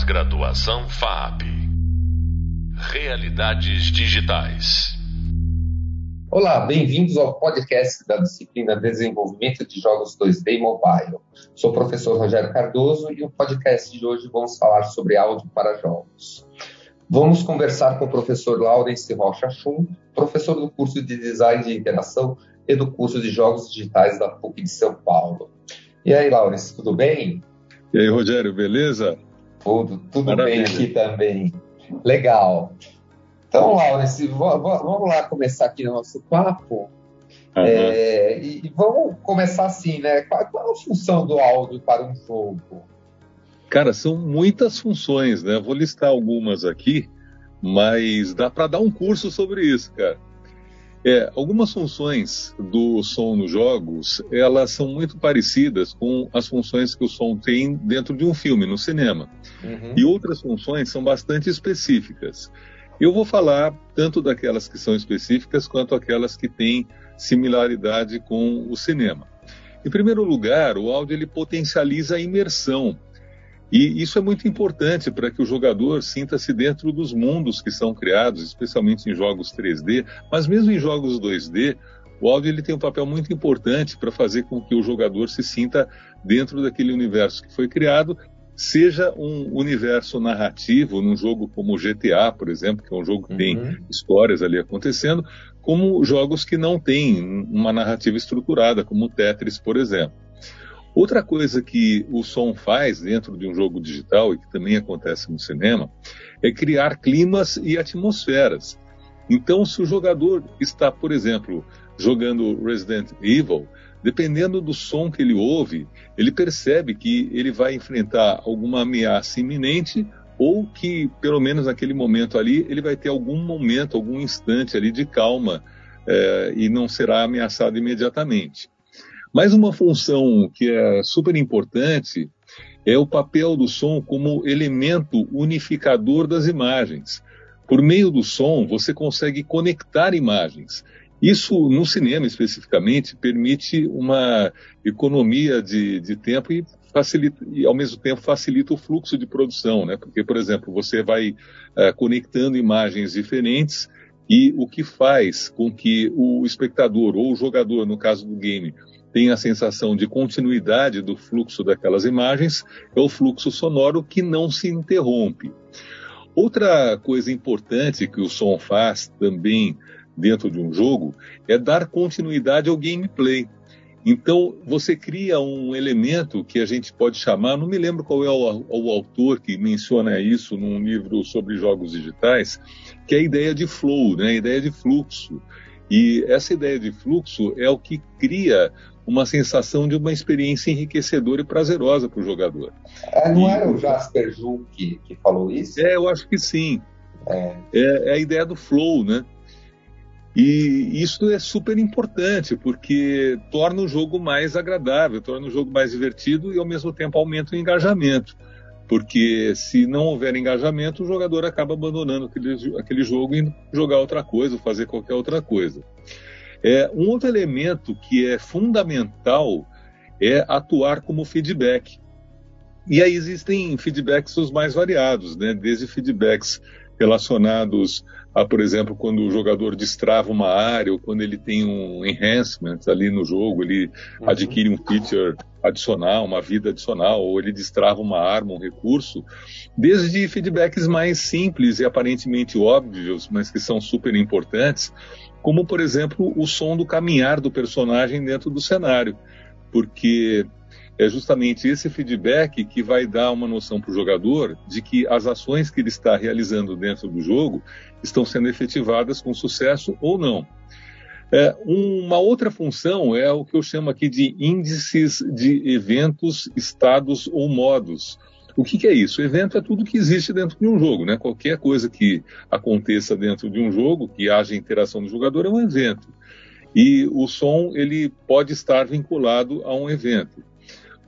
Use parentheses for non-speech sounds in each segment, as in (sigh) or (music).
Pós-graduação FAP. Realidades digitais. Olá, bem-vindos ao podcast da disciplina Desenvolvimento de Jogos 2D e Mobile. Sou o professor Rogério Cardoso e no podcast de hoje vamos falar sobre áudio para jogos. Vamos conversar com o professor Laurence Rocha Chum, professor do curso de Design de Interação e do curso de Jogos Digitais da PUC de São Paulo. E aí, Laurence, tudo bem? E aí, Rogério, beleza? Tudo, tudo bem aqui também. Legal. Então, Laurence, vamos lá começar aqui o nosso papo. Uhum. É, e vamos começar assim, né? Qual, qual, a função do áudio para um jogo? Cara, são muitas funções, né? Vou listar algumas aqui, mas dá para dar um curso sobre isso, cara. É, algumas funções do som nos jogos, elas são muito parecidas com as funções que o som tem dentro de um filme, no cinema. Uhum. E outras funções são bastante específicas. Eu vou falar tanto daquelas que são específicas quanto aquelas que têm similaridade com o cinema. Em primeiro lugar, o áudio ele potencializa a imersão. E isso é muito importante para que o jogador sinta-se dentro dos mundos que são criados, especialmente em jogos 3D, mas mesmo em jogos 2D, o áudio ele tem um papel muito importante para fazer com que o jogador se sinta dentro daquele universo que foi criado, seja um universo narrativo, num jogo como GTA, por exemplo, que é um jogo que uhum. tem histórias ali acontecendo, como jogos que não têm uma narrativa estruturada, como Tetris, por exemplo. Outra coisa que o som faz dentro de um jogo digital e que também acontece no cinema é criar climas e atmosferas. Então, se o jogador está, por exemplo, jogando Resident Evil, dependendo do som que ele ouve, ele percebe que ele vai enfrentar alguma ameaça iminente ou que, pelo menos naquele momento ali, ele vai ter algum momento, algum instante ali de calma é, e não será ameaçado imediatamente. Mais uma função que é super importante é o papel do som como elemento unificador das imagens. Por meio do som, você consegue conectar imagens. Isso, no cinema especificamente, permite uma economia de, de tempo e, facilita, e, ao mesmo tempo, facilita o fluxo de produção. Né? Porque, por exemplo, você vai uh, conectando imagens diferentes e o que faz com que o espectador ou o jogador, no caso do game, tem a sensação de continuidade do fluxo daquelas imagens, é o fluxo sonoro que não se interrompe. Outra coisa importante que o som faz também dentro de um jogo é dar continuidade ao gameplay. Então, você cria um elemento que a gente pode chamar, não me lembro qual é o, o, autor que menciona isso num livro sobre jogos digitais, que é a ideia de flow, né? a ideia de fluxo. E essa ideia de fluxo é o que cria uma sensação de uma experiência enriquecedora e prazerosa para o jogador. É, não e... era o Jasper Juhl que, que falou isso? É, eu acho que sim. É. é. É, a ideia do flow, né? E isso é super importante, porque torna o jogo mais agradável, torna o jogo mais divertido e, ao mesmo tempo, aumenta o engajamento. Porque se não houver engajamento, o jogador acaba abandonando aquele, aquele jogo e jogar outra coisa, ou fazer qualquer outra coisa. É, um outro elemento que é fundamental é atuar como feedback. E aí existem feedbacks os mais variados, né? desde feedbacks relacionados a, por exemplo, quando o jogador destrava uma área ou quando ele tem um enhancement ali no jogo, ele uhum. adquire um feature adicional, uma vida adicional, ou ele destrava uma arma, um recurso, desde feedbacks mais simples e aparentemente óbvios, mas que são super importantes, como por exemplo o som do caminhar do personagem dentro do cenário, porque é justamente esse feedback que vai dar uma noção para o jogador de que as ações que ele está realizando dentro do jogo estão sendo efetivadas com sucesso ou não. É, uma outra função é o que eu chamo aqui de índices de eventos, estados ou modos, o que, que, é isso? O evento é tudo que existe dentro de um jogo, né? Qualquer coisa que aconteça dentro de um jogo, que haja interação do jogador, é um evento. E o som ele pode estar vinculado a um evento.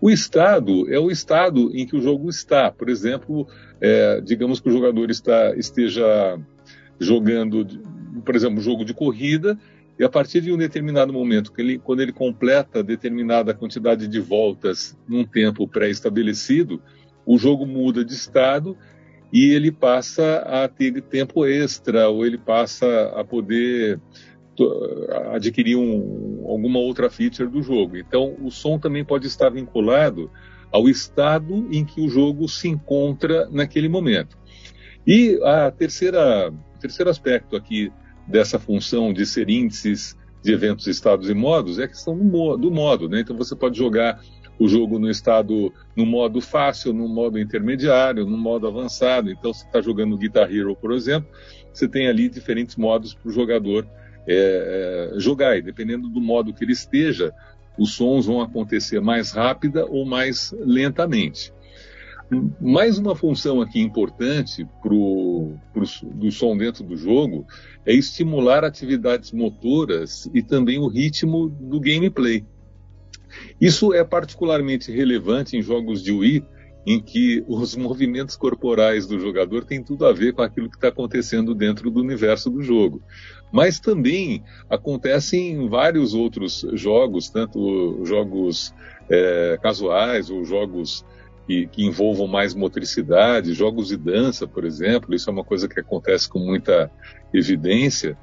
O estado é o estado em que o jogo está. Por exemplo, é, digamos que o jogador está, esteja jogando, por exemplo, um jogo de corrida e a partir de um determinado momento, ele, quando ele completa determinada quantidade de voltas num tempo pré-estabelecido, o jogo muda de estado e ele passa a ter tempo extra ou ele passa a poder adquirir um, alguma outra feature do jogo. Então, o som também pode estar vinculado ao estado em que o jogo se encontra naquele momento. E a terceira, terceiro aspecto aqui dessa função de ser índices de eventos, estados e modos é a questão do modo, do modo né? Então você pode jogar o jogo no estado no modo fácil, no modo intermediário, no modo avançado. Então, se está jogando Guitar Hero, por exemplo, você tem ali diferentes modos para o jogador é, é, jogar. E dependendo do modo que ele esteja, os sons vão acontecer mais rápida ou mais lentamente. Mais uma função aqui importante pro, pro, do som dentro do jogo é estimular atividades motoras e também o ritmo do gameplay. Isso é particularmente relevante em jogos de Wii, em que os movimentos corporais do jogador têm tudo a ver com aquilo que está acontecendo dentro do universo do jogo. Mas também acontece em vários outros jogos, tanto jogos é, casuais ou jogos que, que, envolvam mais motricidade, jogos de dança, por exemplo, isso é uma coisa que acontece com muita evidência.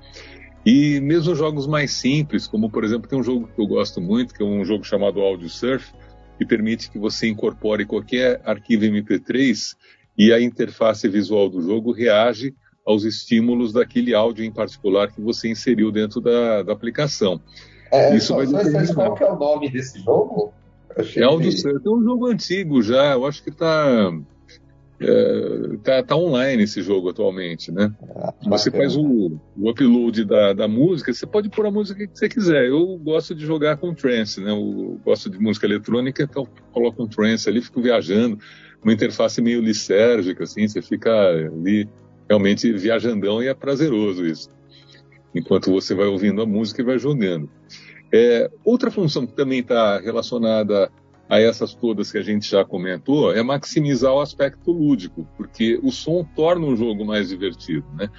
E mesmo jogos mais simples, como por exemplo, tem um jogo que eu gosto muito, que é um jogo chamado Audio Surf, que permite que você incorpore qualquer arquivo MP3 e a interface visual do jogo reage aos estímulos daquele áudio em particular que você inseriu dentro da, da aplicação. É, Isso só, vai determinar... qual que é o nome desse jogo? É Audio Surf, é um jogo antigo já, eu acho que está é, tá, tá, online esse jogo atualmente, né? Ah, você faz o, o upload da, da, música, você pode pôr a música que você quiser. Eu gosto de jogar com trance, né? Eu gosto de música eletrônica, então coloco um trance ali, fico viajando, uma interface meio lisérgica, assim, você fica ali realmente viajandão e é prazeroso isso. Enquanto você vai ouvindo a música e vai jogando. É, outra função que também está relacionada a essas todas que a gente já comentou, é maximizar o aspecto lúdico, porque o som torna o jogo mais divertido, né?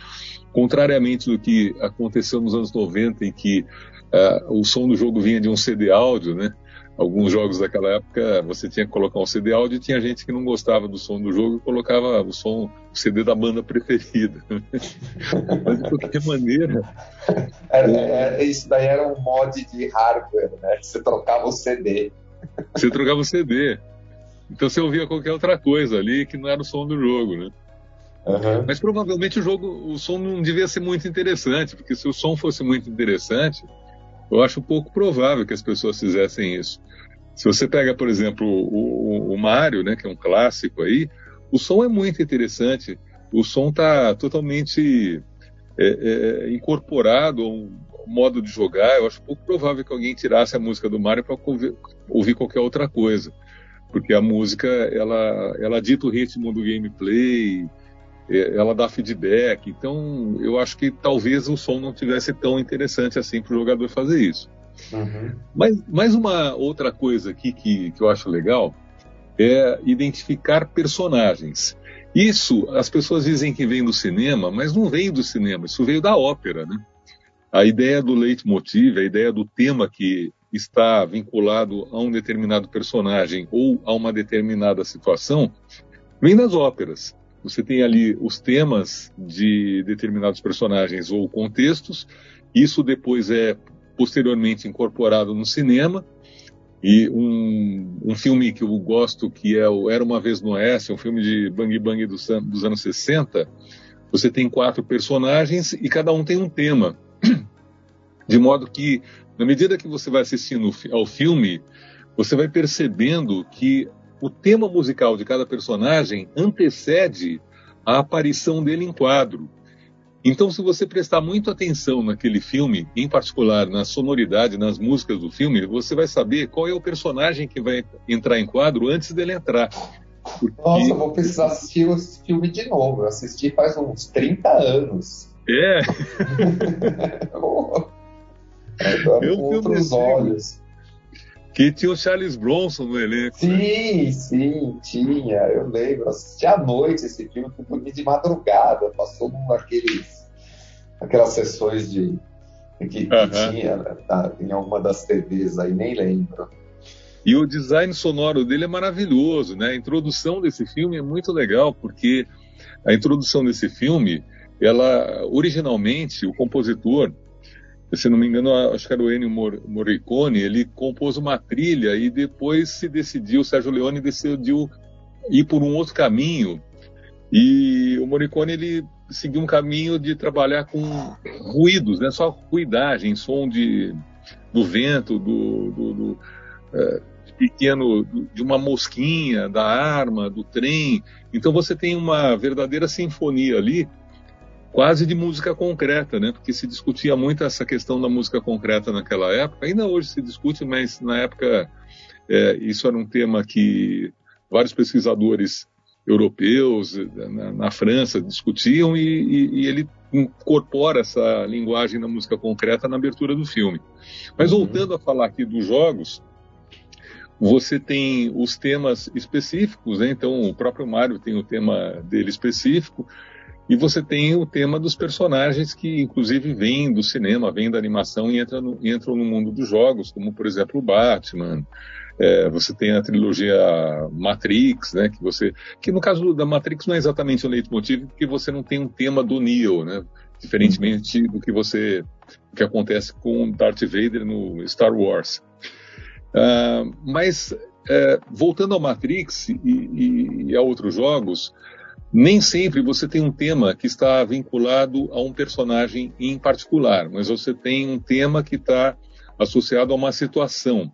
Contrariamente do que aconteceu nos anos 90, em que uh, o som do jogo vinha de um CD áudio, né? Alguns jogos daquela época você tinha que colocar um CD áudio e tinha gente que não gostava do som do jogo e colocava o som, o CD da banda preferida. Mas de qualquer maneira. Era, era, isso daí era um mod de hardware, né? Você trocava o CD. Você trocava o CD. Então você ouvia qualquer outra coisa ali que não era o som do jogo, né? Uhum. Mas provavelmente o jogo, o som não devia ser muito interessante, porque se o som fosse muito interessante, eu acho pouco provável que as pessoas fizessem isso. Se você pega, por exemplo, o, o, o Mario, né, que é um clássico aí, o som é muito interessante. O som está totalmente é, é, incorporado a um, modo de jogar, eu acho pouco provável que alguém tirasse a música do Mario para ouvir qualquer outra coisa, porque a música ela ela dita o ritmo do gameplay, é, ela dá feedback, então eu acho que talvez o som não tivesse tão interessante assim para o jogador fazer isso. Uhum. Mas mais uma outra coisa aqui que, que eu acho legal é identificar personagens. Isso as pessoas dizem que vem do cinema, mas não veio do cinema, isso veio da ópera, né? A ideia do leitmotiv, a ideia do tema que está vinculado a um determinado personagem ou a uma determinada situação, vem das óperas. Você tem ali os temas de determinados personagens ou contextos, isso depois é posteriormente incorporado no cinema, e um, um filme que eu gosto, que é o Era Uma Vez no Oeste, um filme de Bang Bang dos, dos anos 60, você tem quatro personagens e cada um tem um tema. De modo que, na medida que você vai assistindo ao filme, você vai percebendo que o tema musical de cada personagem antecede a aparição dele em quadro. Então, se você prestar muito atenção naquele filme, em particular na sonoridade, nas músicas do filme, você vai saber qual é o personagem que vai entrar em quadro antes dele entrar. Porque... Nossa, eu vou precisar assistir esse filme de novo. Eu assisti faz uns 30 anos. É. Agora (laughs) eu com outros olhos. Que tinha o Charles Bronson no elenco. Sim, né? sim, tinha. Eu lembro. Assisti à noite esse filme, fui de madrugada. Passou num daqueles, aquelas sessões de que, que uh -huh. tinha né, tá, em alguma das TVs aí, nem lembro. E o design sonoro dele é maravilhoso, né? A introdução desse filme é muito legal, porque a introdução desse filme, ela originalmente o compositor, se não me engano, acho que era o Ennio Morricone, ele compôs uma trilha e depois se decidiu, Sérgio Leone decidiu ir por um outro caminho. E o Morricone ele seguiu um caminho de trabalhar com ruídos, né? Só ruidagem, som de do vento, do, do, do uh, pequeno, de uma mosquinha, da arma, do trem. Então você tem uma verdadeira sinfonia ali, quase de música concreta, né? Porque se discutia muito essa questão da música concreta naquela época. Ainda hoje se discute, mas na época é, isso era um tema que vários pesquisadores europeus na, na França discutiam e, e, e, ele incorpora essa linguagem da música concreta na abertura do filme. Mas uhum. voltando a falar aqui dos jogos, você tem os temas específicos, né? então o próprio Mario tem o tema dele específico, e você tem o tema dos personagens que, inclusive, vêm do cinema, vêm da animação e entram no, entram no mundo dos jogos, como, por exemplo, o Batman. É, você tem a trilogia Matrix, né, que você, que no caso da Matrix não é exatamente o leitmotiv, porque você não tem um tema do Neo, né, diferentemente do que você, que acontece com Darth Vader no Star Wars. Uh, mas uh, voltando ao Matrix e, e, e, a outros jogos, nem sempre você tem um tema que está vinculado a um personagem em particular, mas você tem um tema que está associado a uma situação.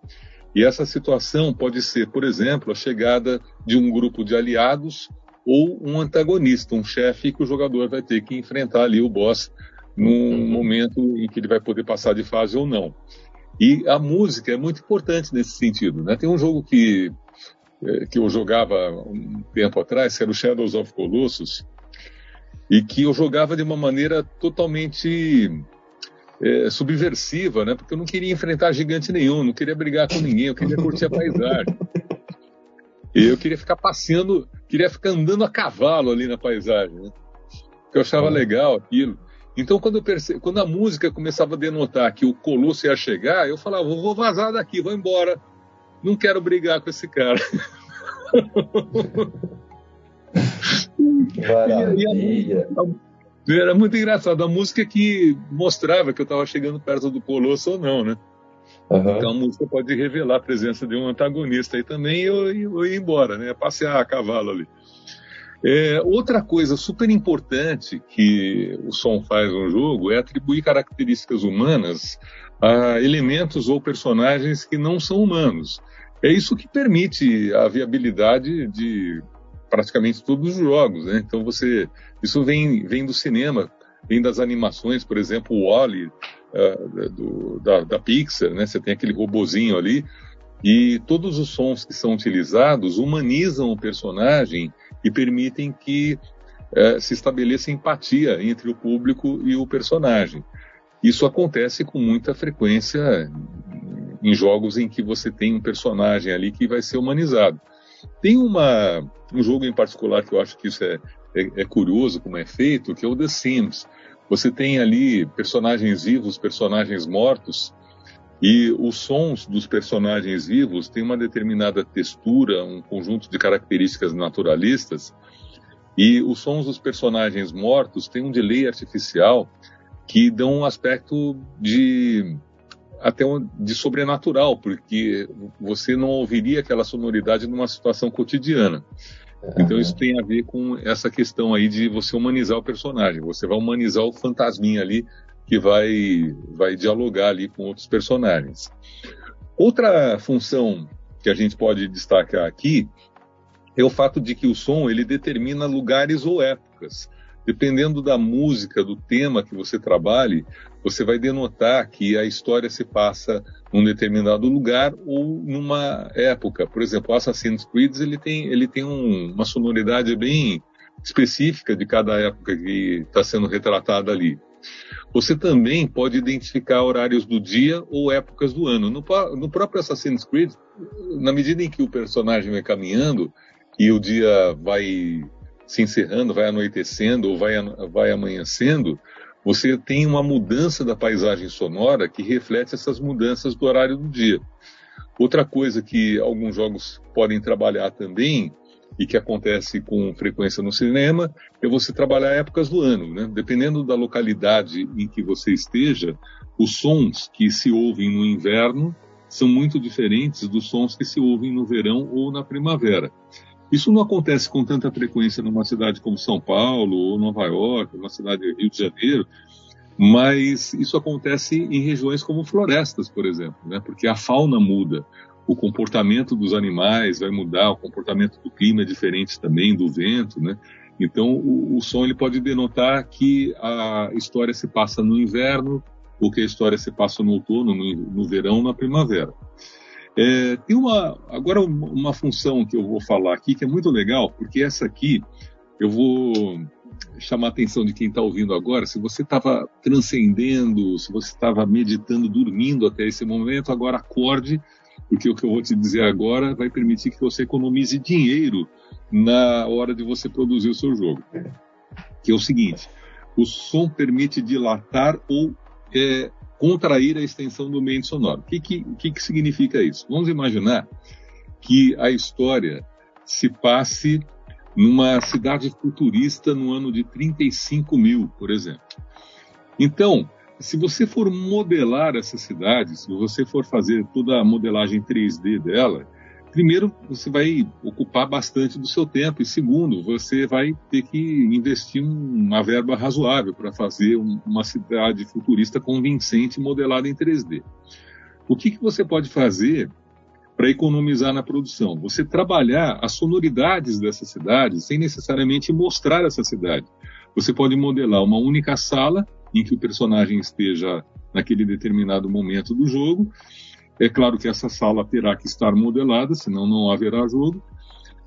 E essa situação pode ser, por exemplo, a chegada de um grupo de aliados ou um antagonista, um chefe que o jogador vai ter que enfrentar ali o boss num momento em que ele vai poder passar de fase ou não. E a música é muito importante nesse sentido. Né? Tem um jogo que que eu jogava um tempo atrás, que era o Shadows of Colossus, e que eu jogava de uma maneira totalmente é, subversiva, né? Porque eu não queria enfrentar gigante nenhum, não queria brigar com ninguém, eu queria curtir a paisagem. Eu queria ficar passeando, queria ficar andando a cavalo ali na paisagem, né? Porque eu achava legal aquilo. Então, quando, perce... quando a música começava a denotar que o Colosso ia chegar, eu falava, vou vazar daqui, vou embora não quero brigar com esse cara. Maravilha. era muito engraçado. A música que mostrava que eu estava chegando perto do Colosso ou não, né? Uhum. Então a música pode revelar a presença de um antagonista aí também e eu, eu ir embora, né? Passear a cavalo ali. É, outra coisa super importante que o som faz no jogo é atribuir características humanas a elementos ou personagens que não são humanos. É isso que permite a viabilidade de praticamente todos os jogos, né? Então você, isso vem, vem do cinema, vem das animações, por exemplo, o Wally uh, do, da, da, Pixar, né? Você tem aquele robozinho ali e todos os sons que são utilizados humanizam o personagem e permitem que uh, se estabeleça empatia entre o público e o personagem. Isso acontece com muita frequência em jogos em que você tem um personagem ali que vai ser humanizado. Tem uma, um jogo em particular que eu acho que isso é, é, é curioso como é feito, que é o The Sims. Você tem ali personagens vivos, personagens mortos, e os sons dos personagens vivos têm uma determinada textura, um conjunto de características naturalistas, e os sons dos personagens mortos têm um delay artificial que dão um aspecto de até de sobrenatural, porque você não ouviria aquela sonoridade numa situação cotidiana. Então isso tem a ver com essa questão aí de você humanizar o personagem. Você vai humanizar o fantasminha ali que vai vai dialogar ali com outros personagens. Outra função que a gente pode destacar aqui é o fato de que o som ele determina lugares ou épocas. Dependendo da música, do tema que você trabalhe, você vai denotar que a história se passa num determinado lugar ou numa época. Por exemplo, Assassin's Creed ele tem, ele tem um, uma sonoridade bem específica de cada época que está sendo retratada ali. Você também pode identificar horários do dia ou épocas do ano. No, no próprio Assassin's Creed, na medida em que o personagem vai caminhando e o dia vai se encerrando, vai anoitecendo ou vai, vai amanhecendo, você tem uma mudança da paisagem sonora que reflete essas mudanças do horário do dia. Outra coisa que alguns jogos podem trabalhar também e que acontece com frequência no cinema é você trabalhar épocas do ano, né? Dependendo da localidade em que você esteja, os sons que se ouvem no inverno são muito diferentes dos sons que se ouvem no verão ou na primavera. Isso não acontece com tanta frequência numa cidade como São Paulo ou Nova York, uma cidade do Rio de Janeiro, mas isso acontece em regiões como florestas, por exemplo, né? porque a fauna muda, o comportamento dos animais vai mudar, o comportamento do clima é diferente também, do vento, né? Então, o, o som ele pode denotar que a história se passa no inverno, ou que a história se passa no outono, no, no verão, na primavera. É, tem uma agora uma função que eu vou falar aqui que é muito legal, porque essa aqui eu vou chamar a atenção de quem está ouvindo agora. Se você estava transcendendo, se você estava meditando, dormindo até esse momento, agora acorde, porque o que eu vou te dizer agora vai permitir que você economize dinheiro na hora de você produzir o seu jogo. Que é o seguinte: o som permite dilatar ou é, contrair a extensão do ambiente sonoro. O que, que, que, significa isso? Vamos imaginar que a história se passe numa cidade futurista no ano de 35 mil, por exemplo. Então, se você for modelar essa cidade, se você for fazer toda a modelagem 3D dela, primeiro, você vai ocupar bastante do seu tempo, e segundo, você vai ter que investir uma verba razoável para fazer uma cidade futurista convincente modelada em 3D. O que, que você pode fazer para economizar na produção? Você trabalhar as sonoridades dessa cidade sem necessariamente mostrar essa cidade. Você pode modelar uma única sala em que o personagem esteja naquele determinado momento do jogo é claro que essa sala terá que estar modelada, senão não haverá jogo,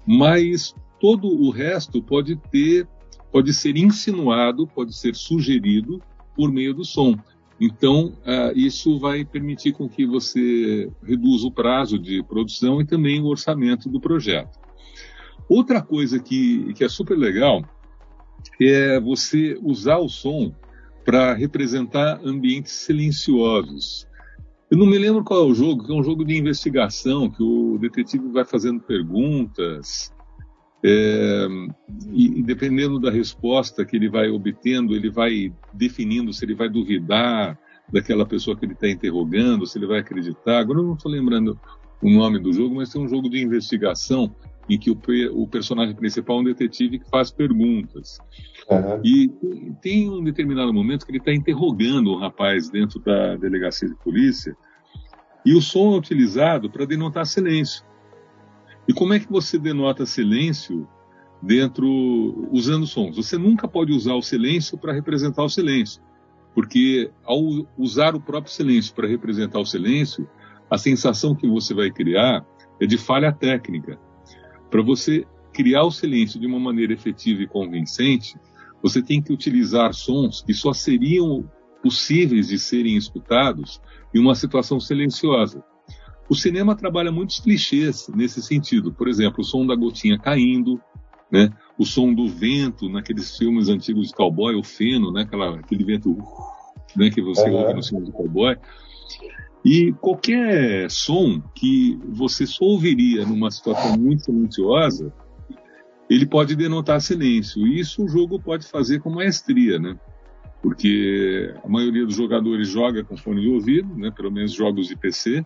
mas todo o resto pode ter, pode ser insinuado, pode ser sugerido por meio do som. Então, uh, isso vai permitir com que você reduza o prazo de produção e também o orçamento do projeto. Outra coisa que, que é super legal é você usar o som para representar ambientes silenciosos. Eu não me lembro qual é o jogo, que é um jogo de investigação, que o detetive vai fazendo perguntas, é, e, e, dependendo da resposta que ele vai obtendo, ele vai definindo se ele vai duvidar daquela pessoa que ele está interrogando, se ele vai acreditar. Agora eu não estou lembrando o nome do jogo, mas tem um jogo de investigação em que o, o personagem principal é um detetive que faz perguntas. Uhum. E tem um determinado momento que ele está interrogando o rapaz dentro da delegacia de polícia e o som é utilizado para denotar silêncio. E como é que você denota silêncio dentro usando sons? Você nunca pode usar o silêncio para representar o silêncio, porque ao usar o próprio silêncio para representar o silêncio, a sensação que você vai criar é de falha técnica. Para você criar o silêncio de uma maneira efetiva e convincente, você tem que utilizar sons que só seriam possíveis de serem escutados em uma situação silenciosa. O cinema trabalha muitos clichês nesse sentido. Por exemplo, o som da gotinha caindo, né? o som do vento naqueles filmes antigos de cowboy, o feno, né? Aquela, aquele vento né? que você uhum. ouve no filme de cowboy. E qualquer som que você só ouviria numa situação muito silenciosa, ele pode denotar silêncio. E isso o jogo pode fazer com maestria, né? Porque a maioria dos jogadores joga com fone de ouvido, né? Pelo menos jogos de PC.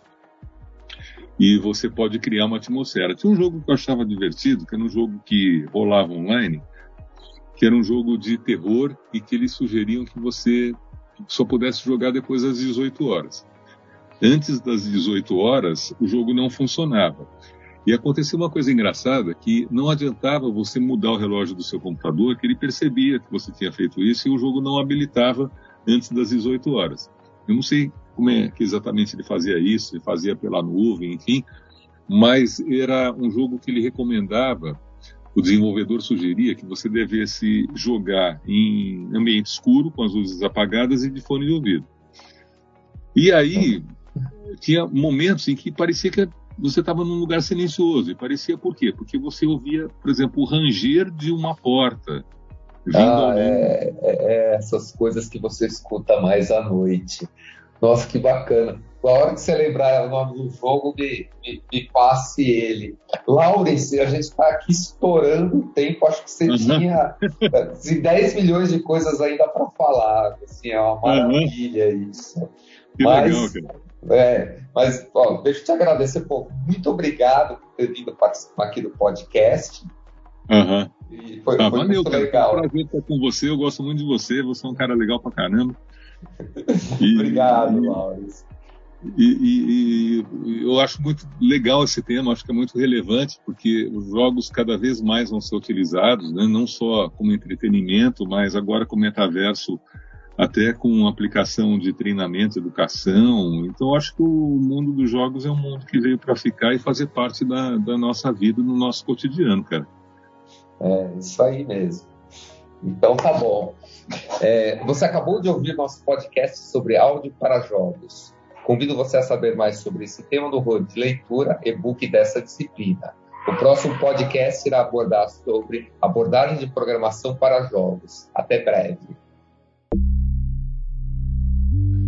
E você pode criar uma atmosfera. Tinha um jogo que eu achava divertido, que era um jogo que rolava online, que era um jogo de terror e que eles sugeriam que você só pudesse jogar depois das 18 horas. Antes das 18 horas, o jogo não funcionava. E aconteceu uma coisa engraçada que não adiantava você mudar o relógio do seu computador, que ele percebia que você tinha feito isso e o jogo não habilitava antes das 18 horas. Eu não sei como é que exatamente ele fazia isso, ele fazia pela nuvem, enfim, mas era um jogo que ele recomendava, o desenvolvedor sugeria que você devesse jogar em ambiente escuro, com as luzes apagadas e de fone de ouvido. E aí, tinha momentos em que parecia que você estava num lugar silencioso. E parecia por quê? Porque você ouvia, por exemplo, o ranger de uma porta. Ah, é, é, é, essas coisas que você escuta mais à noite. Nossa, que bacana. a hora que você lembrar o nome do jogo, me, me, me passe ele. Laurence, a gente está aqui estourando o tempo, acho que você uhum. tinha assim, 10 milhões de coisas ainda para falar. Assim, é uma maravilha uhum. isso. Que mas, legal, É, mas ó, deixa eu te agradecer, pô, muito obrigado por ter vindo participar aqui do podcast. Uhum. E foi, ah, foi valeu, muito cara, legal. Foi um prazer estar com você, eu gosto muito de você, você é um cara legal pra caramba. (laughs) E, Obrigado, Maurício. E, e, e, eu acho muito legal esse tema, acho que é muito relevante, porque os jogos cada vez mais vão ser utilizados, né? não só como entretenimento, mas agora como metaverso, até com aplicação de treinamento, educação. Então, acho que o mundo dos jogos é um mundo que veio para ficar e fazer parte da, da nossa vida, no nosso cotidiano, cara. É, isso aí mesmo. Então tá bom. É, você acabou de ouvir nosso podcast sobre áudio para jogos. Convido você a saber mais sobre esse tema no rol de leitura e-book dessa disciplina. O próximo podcast irá abordar sobre abordagem de programação para jogos. Até breve.